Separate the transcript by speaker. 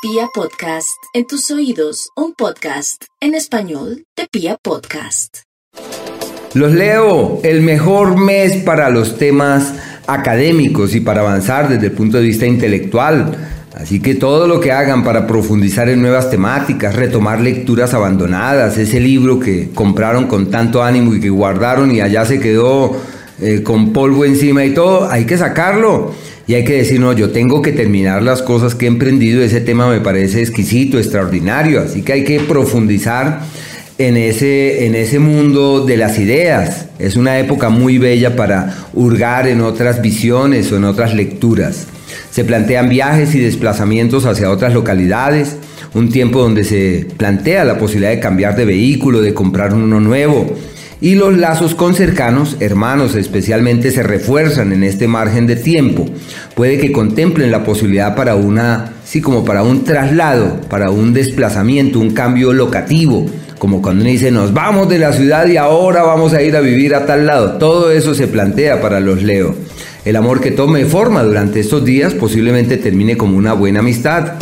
Speaker 1: Pia Podcast, en tus oídos, un podcast en español de Pia Podcast.
Speaker 2: Los leo, el mejor mes para los temas académicos y para avanzar desde el punto de vista intelectual. Así que todo lo que hagan para profundizar en nuevas temáticas, retomar lecturas abandonadas, ese libro que compraron con tanto ánimo y que guardaron y allá se quedó eh, con polvo encima y todo, hay que sacarlo. Y hay que decir, no, yo tengo que terminar las cosas que he emprendido, ese tema me parece exquisito, extraordinario, así que hay que profundizar en ese, en ese mundo de las ideas. Es una época muy bella para hurgar en otras visiones o en otras lecturas. Se plantean viajes y desplazamientos hacia otras localidades, un tiempo donde se plantea la posibilidad de cambiar de vehículo, de comprar uno nuevo, y los lazos con cercanos, hermanos especialmente, se refuerzan en este margen de tiempo. Puede que contemplen la posibilidad para una, sí, como para un traslado, para un desplazamiento, un cambio locativo, como cuando uno dice nos vamos de la ciudad y ahora vamos a ir a vivir a tal lado. Todo eso se plantea para los Leo. El amor que tome forma durante estos días posiblemente termine como una buena amistad